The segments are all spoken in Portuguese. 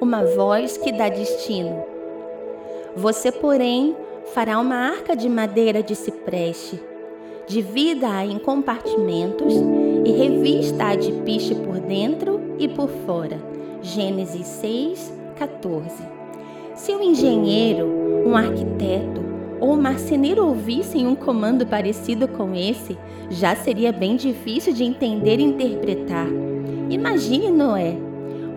uma voz que dá destino. Você, porém, fará uma arca de madeira de cipreste. Divida-a em compartimentos e revista-a de piche por dentro e por fora. Gênesis 6, 14. Se um engenheiro, um arquiteto ou um marceneiro ouvissem um comando parecido com esse, já seria bem difícil de entender e interpretar. Imagine Noé,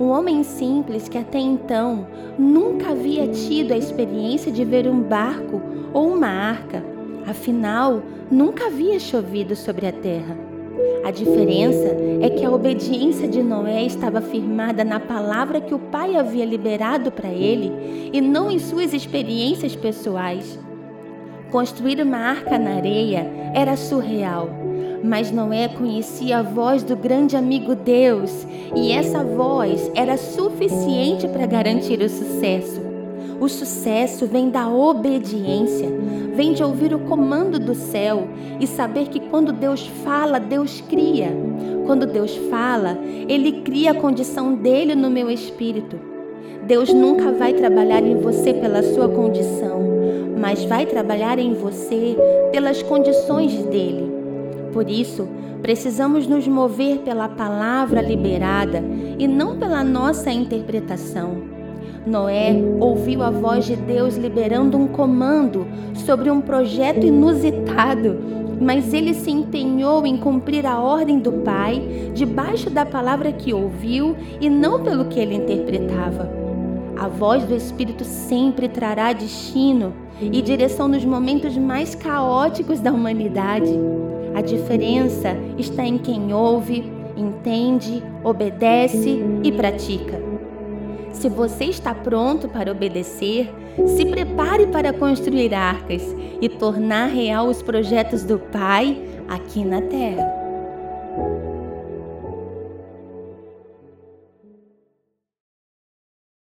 um homem simples que até então nunca havia tido a experiência de ver um barco ou uma arca, afinal, nunca havia chovido sobre a terra. A diferença é que a obediência de Noé estava firmada na palavra que o pai havia liberado para ele e não em suas experiências pessoais. Construir uma arca na areia era surreal, mas Noé conhecia a voz do grande amigo Deus e essa voz era suficiente para garantir o sucesso. O sucesso vem da obediência, vem de ouvir o comando do céu e saber que quando Deus fala, Deus cria. Quando Deus fala, Ele cria a condição dele no meu espírito. Deus nunca vai trabalhar em você pela sua condição mas vai trabalhar em você pelas condições dele. Por isso, precisamos nos mover pela palavra liberada e não pela nossa interpretação. Noé ouviu a voz de Deus liberando um comando sobre um projeto inusitado, mas ele se empenhou em cumprir a ordem do Pai debaixo da palavra que ouviu e não pelo que ele interpretava. A voz do Espírito sempre trará destino e direção nos momentos mais caóticos da humanidade. A diferença está em quem ouve, entende, obedece e pratica. Se você está pronto para obedecer, se prepare para construir arcas e tornar real os projetos do Pai aqui na terra.